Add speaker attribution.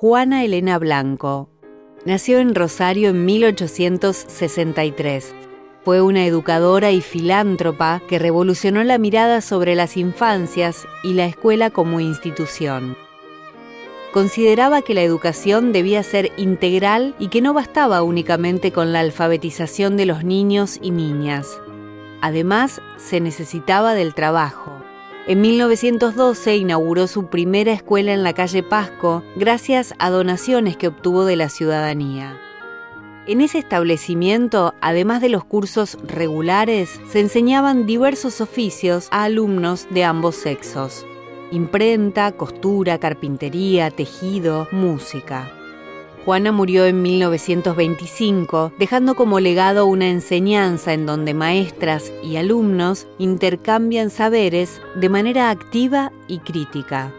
Speaker 1: Juana Elena Blanco. Nació en Rosario en 1863. Fue una educadora y filántropa que revolucionó la mirada sobre las infancias y la escuela como institución. Consideraba que la educación debía ser integral y que no bastaba únicamente con la alfabetización de los niños y niñas. Además, se necesitaba del trabajo. En 1912 inauguró su primera escuela en la calle Pasco gracias a donaciones que obtuvo de la ciudadanía. En ese establecimiento, además de los cursos regulares, se enseñaban diversos oficios a alumnos de ambos sexos. Imprenta, costura, carpintería, tejido, música. Juana murió en 1925, dejando como legado una enseñanza en donde maestras y alumnos intercambian saberes de manera activa y crítica.